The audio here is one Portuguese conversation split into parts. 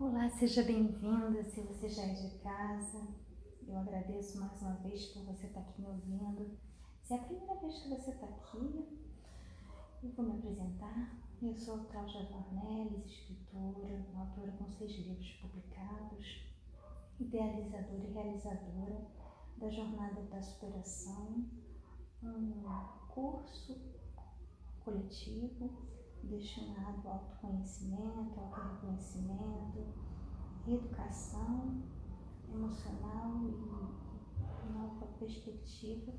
Olá, seja bem-vinda. Se você já é de casa, eu agradeço mais uma vez por você estar aqui me ouvindo. Se é a primeira vez que você está aqui, eu vou me apresentar. Eu sou Cláudia Dornelles, escritora, autora com seis livros publicados, idealizadora e realizadora da Jornada da Superação, um curso coletivo destinado ao autoconhecimento, ao reconhecimento, educação emocional e nova perspectiva,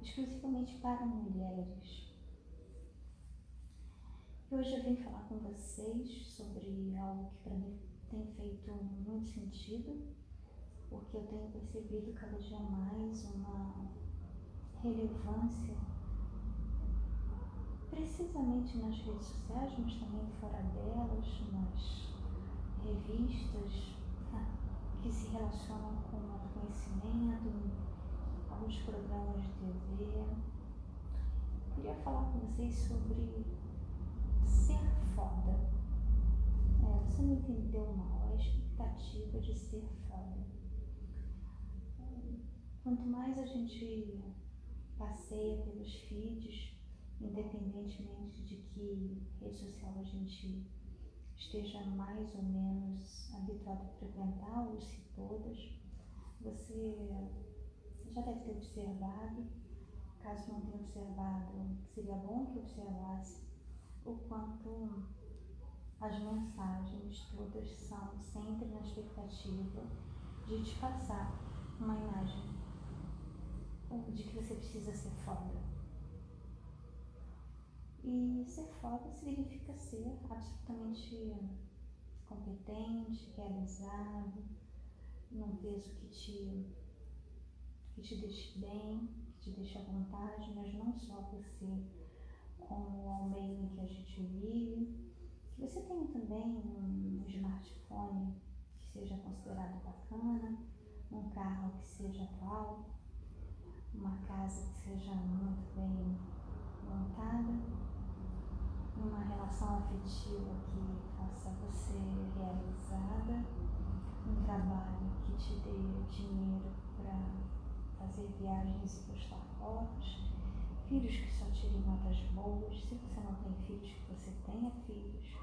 exclusivamente para mulheres. Hoje eu vim falar com vocês sobre algo que para mim tem feito muito sentido, porque eu tenho percebido cada dia mais uma relevância precisamente nas redes sociais, mas também fora delas, nas revistas tá, que se relacionam com o autoconhecimento, alguns programas de TV. Eu queria falar com vocês sobre ser foda. É, você não entendeu mal a expectativa de ser foda. Quanto mais a gente passeia pelos feeds, independentemente de que rede social a gente esteja mais ou menos habituado a frequentar, ou se todas, você já deve ter observado, caso não tenha observado, seria bom que observasse o quanto as mensagens todas são sempre na expectativa de te passar uma imagem de que você precisa ser foda e ser foda significa ser absolutamente competente, realizado, num peso que te, que te deixe bem, que te deixe à vontade, mas não só você, como ao meio em que a gente vive. Que você tenha também um smartphone que seja considerado bacana, um carro que seja atual, uma casa que seja muito bem montada uma relação afetiva que faça você realizada, um trabalho que te dê dinheiro para fazer viagens e postar fotos, filhos que só tirem notas boas, se você não tem filhos, que você tenha filhos.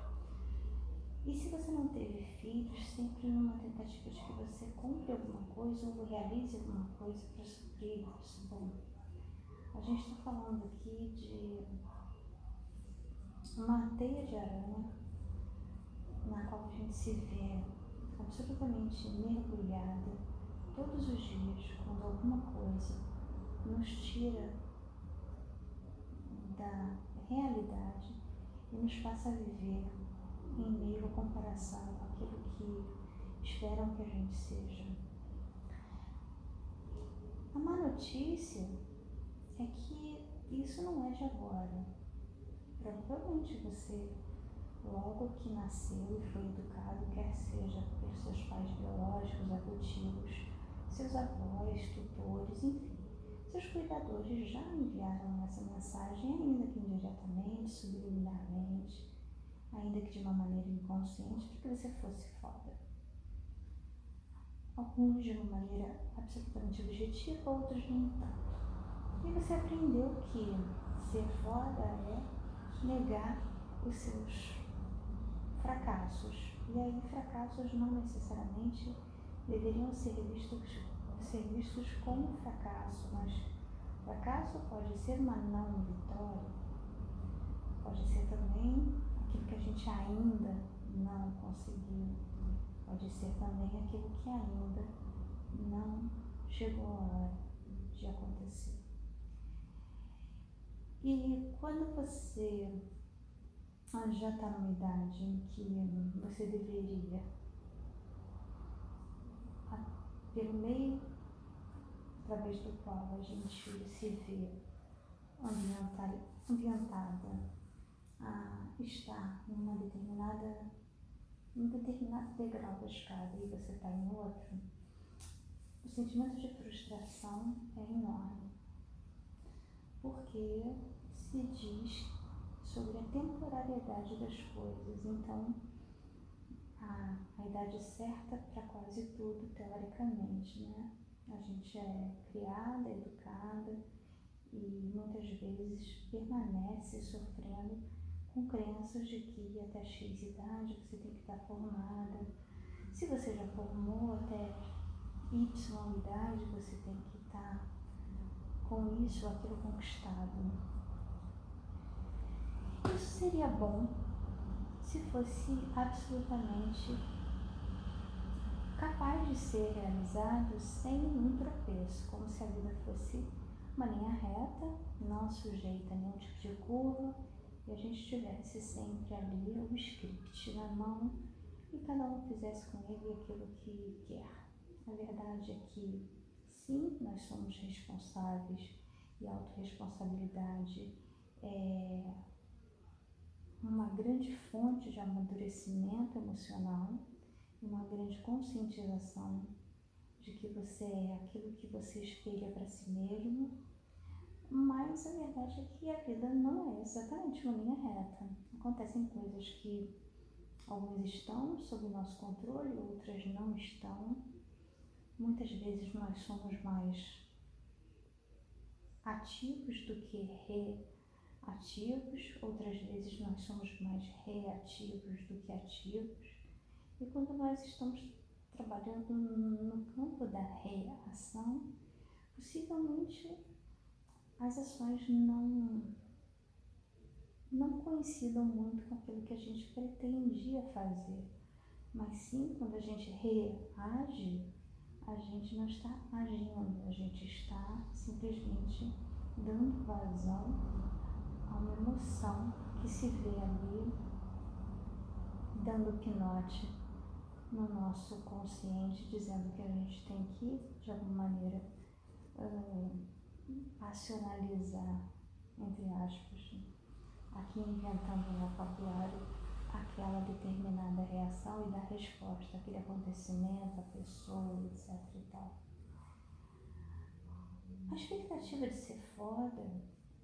E se você não teve filhos, sempre numa tentativa de que você cumpra alguma coisa ou realize alguma coisa para suprir isso. Bom, a gente está falando aqui de uma teia de aranha na qual a gente se vê absolutamente mergulhada todos os dias quando alguma coisa nos tira da realidade e nos faça viver em meio à comparação com aquilo que esperam que a gente seja. A má notícia é que isso não é de agora. Provavelmente você, logo que nasceu e foi educado, quer seja por seus pais biológicos, adotivos, seus avós, tutores, enfim, seus cuidadores já enviaram essa mensagem, ainda que indiretamente, subliminarmente, ainda que de uma maneira inconsciente, para que você fosse foda. Alguns de uma maneira absolutamente objetiva, outros nem tanto. E você aprendeu que ser foda é negar os seus fracassos. E aí, fracassos não necessariamente deveriam ser vistos, ser vistos como fracasso, mas fracasso pode ser uma não vitória, pode ser também aquilo que a gente ainda não conseguiu, pode ser também aquilo que ainda não chegou a hora de acontecer. E quando você já está numa idade em que você deveria, pelo meio através do qual a gente se vê ambientada, ambientada a estar numa determinada, num determinado degrau da escada e você está em outro, o sentimento de frustração é enorme. Porque se diz sobre a temporalidade das coisas. Então, a a, idade certa para quase tudo, teoricamente, né? A gente é criada, educada e muitas vezes permanece sofrendo com crenças de que até X idade você tem que estar formada. Se você já formou até Y idade, você tem que estar com isso ou aquilo conquistado. Isso seria bom se fosse absolutamente capaz de ser realizado sem nenhum tropeço, como se a vida fosse uma linha reta, não sujeita a nenhum tipo de curva, e a gente tivesse sempre ali o script na mão e cada um fizesse com ele aquilo que quer. A verdade é que, sim, nós somos responsáveis e a autorresponsabilidade é uma grande fonte de amadurecimento emocional, uma grande conscientização de que você é aquilo que você espelha para si mesmo, mas a verdade é que a vida não é exatamente uma linha reta. Acontecem coisas que algumas estão sob o nosso controle, outras não estão. Muitas vezes nós somos mais ativos do que reativos, outras vezes nós somos mais reativos do que ativos. E quando nós estamos trabalhando no campo da reação, possivelmente as ações não não coincidam muito com aquilo que a gente pretendia fazer. Mas sim, quando a gente reage, a gente não está agindo, a gente está simplesmente dando vazão a uma emoção que se vê ali, dando pinote no nosso consciente, dizendo que a gente tem que, de alguma maneira, uh, racionalizar, entre aspas, aqui inventando um vocabulário, aquela determinada reação e dar resposta àquele acontecimento, a pessoa, etc e tal. A expectativa de ser foda,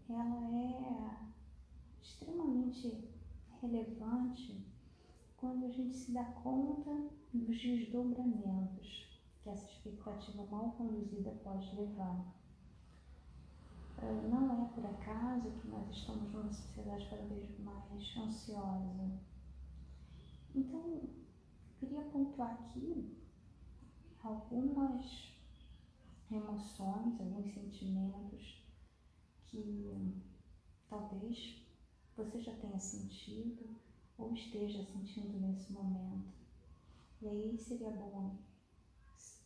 ela é extremamente relevante quando a gente se dá conta dos desdobramentos que essa expectativa mal conduzida pode levar. Ah, não é por acaso que nós estamos numa sociedade cada vez mais ansiosa. Então, queria pontuar aqui algumas emoções, alguns sentimentos que talvez você já tenha sentido ou esteja sentindo nesse momento. E aí seria bom,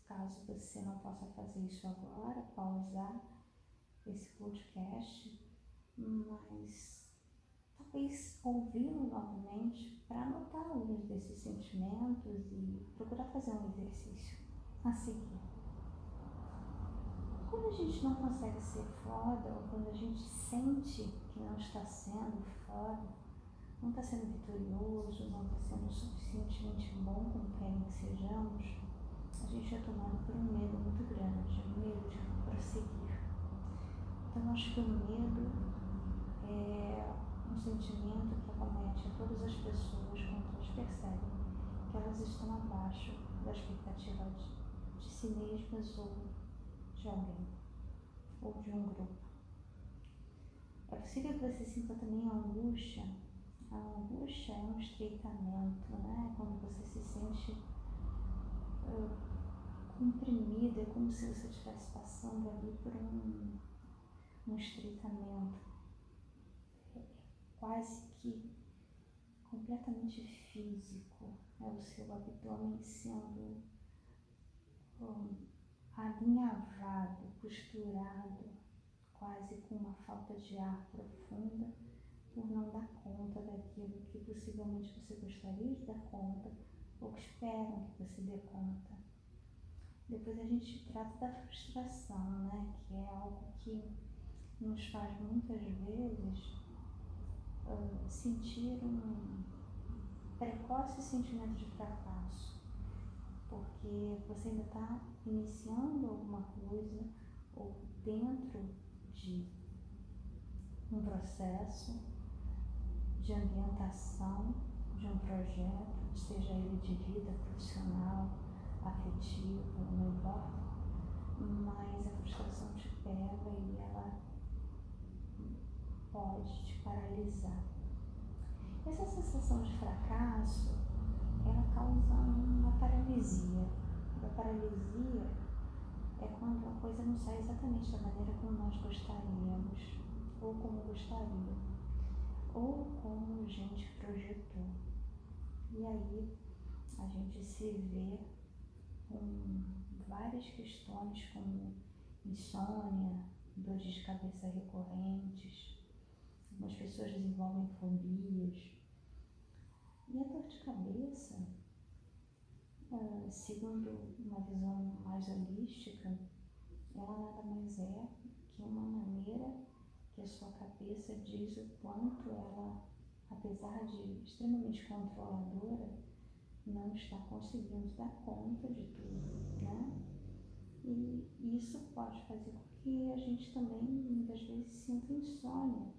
caso você não possa fazer isso agora, pausar esse podcast, mas talvez ouvi-lo novamente para anotar alguns desses sentimentos e procurar fazer um exercício a seguir. Quando a gente não consegue ser foda, ou quando a gente sente que não está sendo foda, não está sendo vitorioso, não está sendo suficientemente bom como querem que sejamos, a gente é tomado por um medo muito grande, um medo de prosseguir. Então, acho que o medo é um sentimento que acomete a todas as pessoas quando elas percebem que elas estão abaixo da expectativa de, de si mesmas ou de alguém, ou de um grupo. É possível que você sinta também a angústia a angústia é um estreitamento, né? Quando você se sente uh, comprimido, é como se você estivesse passando ali por um, um estreitamento. Quase que completamente físico. É o seu abdômen sendo um, alinhavado, costurado, quase com uma falta de ar profunda por não dar conta daquilo que possivelmente você gostaria de dar conta ou que esperam que você dê conta. Depois a gente trata da frustração, né? Que é algo que nos faz muitas vezes uh, sentir um precoce sentimento de fracasso, porque você ainda está iniciando alguma coisa ou dentro de um processo de ambientação de um projeto, seja ele de vida profissional, afetivo, não importa, mas a frustração te pega e ela pode te paralisar. Essa sensação de fracasso, ela causa uma paralisia. A paralisia é quando a coisa não sai exatamente da maneira como nós gostaríamos, ou como gostaria, ou como a gente projetou. E aí a gente se vê com várias questões como insônia, dores de cabeça recorrentes, algumas pessoas desenvolvem fobias. E a dor de cabeça, ah, segundo uma visão mais holística, ela nada mais é que uma maneira que a sua cabeça diz o quanto ela, apesar de extremamente controladora, não está conseguindo dar conta de tudo, né? E isso pode fazer com que a gente também, muitas vezes, sinta insônia,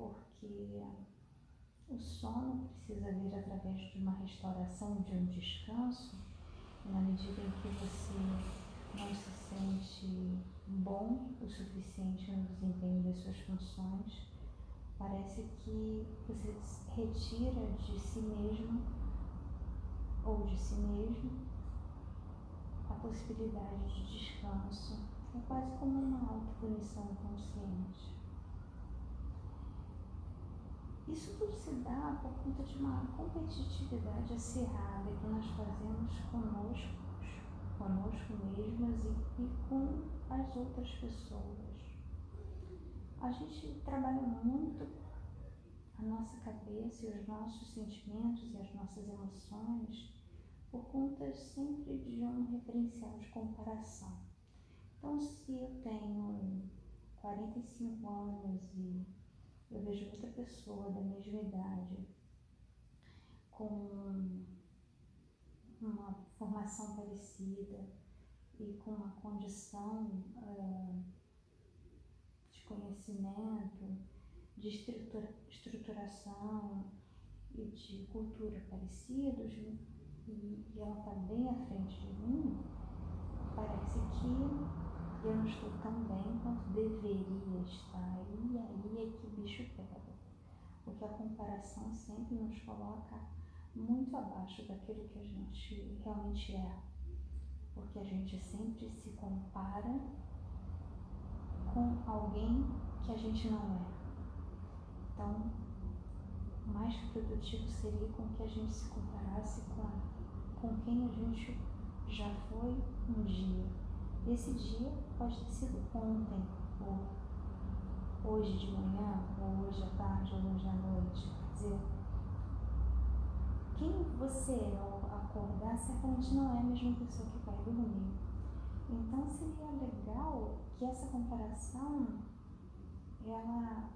porque o sono precisa vir através de uma restauração, de um descanso, na medida em que você não se sente bom o suficiente no desempenho das suas funções, parece que você retira de si mesmo ou de si mesmo a possibilidade de descanso. É quase como uma autopunição consciente. Isso tudo se dá por conta de uma competitividade acirrada que nós fazemos conosco, conosco mesmas e, e com as outras pessoas. A gente trabalha muito a nossa cabeça e os nossos sentimentos e as nossas emoções por conta sempre de um referencial de comparação. Então, se eu tenho 45 anos e eu vejo outra pessoa da mesma idade com uma formação parecida e com uma condição uh, de conhecimento, de estrutura, estruturação e de cultura parecidos, e, e ela está bem à frente de mim, parece que eu não estou tão bem quanto deveria estar. E aí é que o bicho pega. Porque a comparação sempre nos coloca muito abaixo daquilo que a gente realmente é. Porque a gente sempre se compara com alguém que a gente não é. Então, mais produtivo seria com que a gente se comparasse com, com quem a gente já foi um dia. Esse dia pode ter sido ontem, ou hoje de manhã, ou hoje à tarde, ou hoje à noite. Quer dizer, quem você é ao acordar certamente não é a mesma pessoa que vai dormir. Então seria legal que essa comparação ela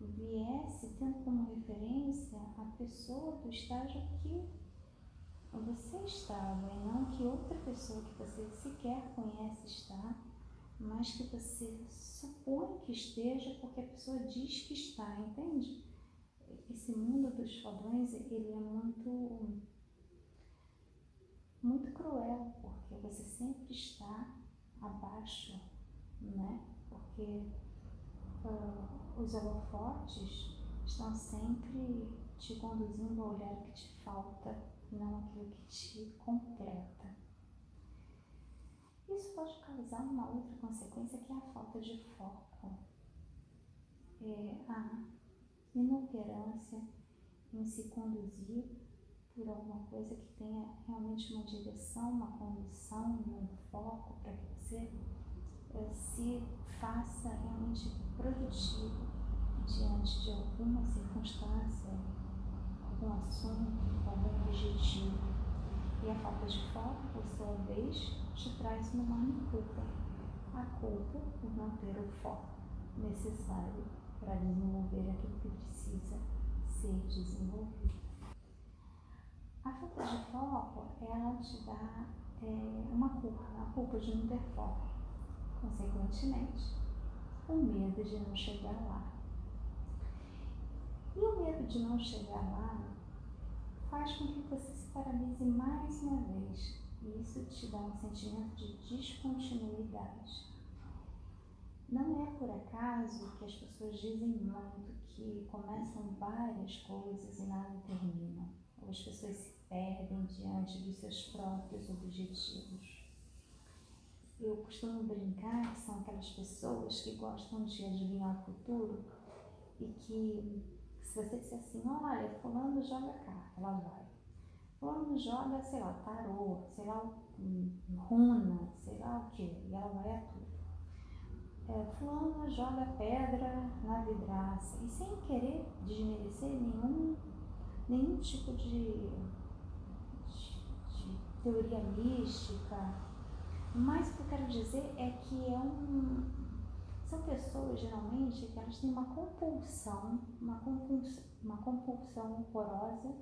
viesse tendo como referência a pessoa do estágio que você estava e não que outra pessoa que você sequer conhece está, mas que você supõe que esteja porque a pessoa diz que está, entende? Esse mundo dos fodões, ele é muito muito cruel, porque você sempre está abaixo, né? Porque uh, os holofotes estão sempre te conduzindo a olhar que te falta, não aquilo que te completa. Isso pode causar uma outra consequência que é a falta de foco. É a inoperância em se conduzir por alguma coisa que tenha realmente uma direção, uma condução, um foco para que você eh, se faça realmente produtivo diante de alguma circunstância, algum assunto, algum objetivo. E a falta de foco, por sua vez, te traz uma enorme culpa. A culpa por não ter o foco necessário para desenvolver aquilo que precisa ser desenvolvido. A falta de foco, ela te dá é, uma culpa, a culpa de não ter foco. Consequentemente, o medo de não chegar lá. E o medo de não chegar lá faz com que você se paralise mais uma vez. E isso te dá um sentimento de descontinuidade. Não é por acaso que as pessoas dizem muito que começam várias coisas e nada terminam. Ou as pessoas se perdem diante dos seus próprios objetivos. Eu costumo brincar que são aquelas pessoas que gostam de adivinhar o futuro e que se você disser assim, olha, fulano joga carta, ela vai. Fulano joga, sei lá, tarô, sei lá, runa, sei lá o que, e ela vai a tudo. É, fulano joga pedra na vidraça, e sem querer desmerecer nenhum, nenhum tipo de, de, de teoria mística, mas o que eu quero dizer é que é um, são pessoas, geralmente, que elas têm uma compulsão, uma compulsão, uma compulsão horrorosa,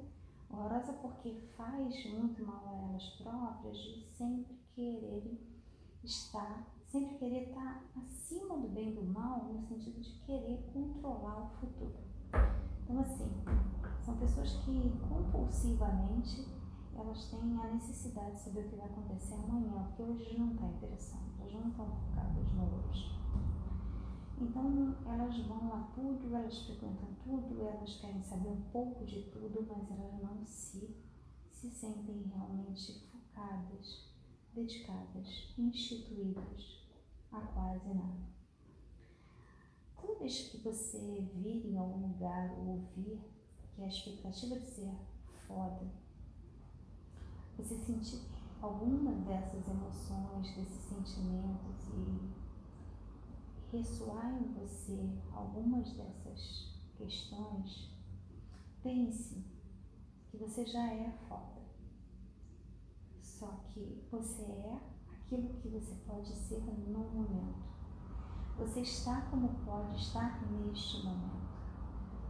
horrorosa porque faz muito mal a elas próprias de sempre quererem estar, sempre querer estar acima do bem e do mal, no sentido de querer controlar o futuro. Então, assim, são pessoas que compulsivamente elas têm a necessidade de saber o que vai acontecer amanhã, porque hoje não está interessante, elas não estão focadas no hoje. Então elas vão a tudo, elas frequentam tudo, elas querem saber um pouco de tudo, mas elas não se, se sentem realmente focadas, dedicadas, instituídas a quase nada. Toda vez que você vir em algum lugar ou ouvir que a expectativa de ser foda, você sentir alguma dessas emoções, desses sentimentos e ressoar em você algumas dessas questões, pense que você já é foda. Só que você é aquilo que você pode ser no momento. Você está como pode estar neste momento.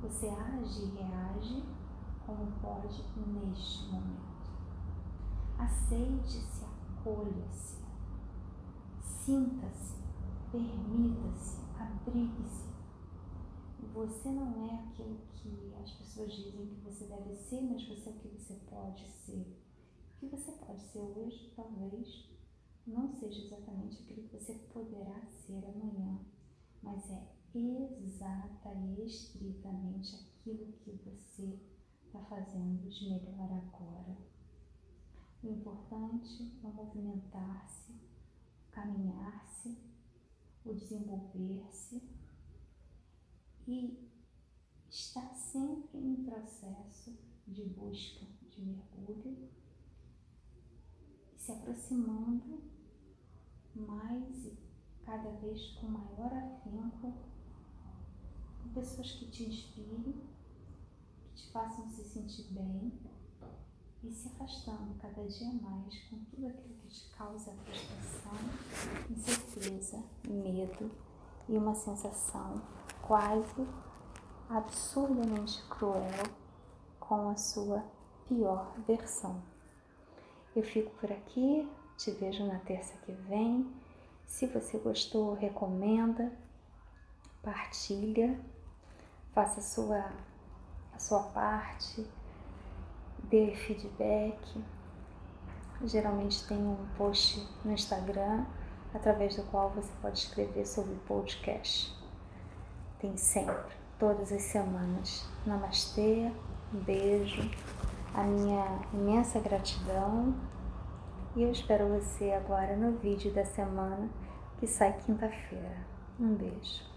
Você age e reage como pode neste momento. Aceite-se, acolha-se, sinta-se Permita-se, abrigue-se. Você não é aquilo que as pessoas dizem que você deve ser, mas você é o que você pode ser. O que você pode ser hoje, talvez, não seja exatamente aquilo que você poderá ser amanhã, mas é exata e estritamente aquilo que você está fazendo de melhor agora. O importante é movimentar-se, caminhar-se o desenvolver-se e está sempre em processo de busca, de mergulho, se aproximando mais e cada vez com maior afinco com pessoas que te inspirem, que te façam se sentir bem e se afastando cada dia mais com tudo aquilo que te causa frustração, incerteza, medo e uma sensação quase absurdamente cruel com a sua pior versão. Eu fico por aqui, te vejo na terça que vem. Se você gostou, recomenda, partilha, faça a sua, a sua parte dê feedback. Geralmente tem um post no Instagram através do qual você pode escrever sobre o podcast. Tem sempre, todas as semanas. Namastê, um beijo, a minha imensa gratidão e eu espero você agora no vídeo da semana que sai quinta-feira. Um beijo.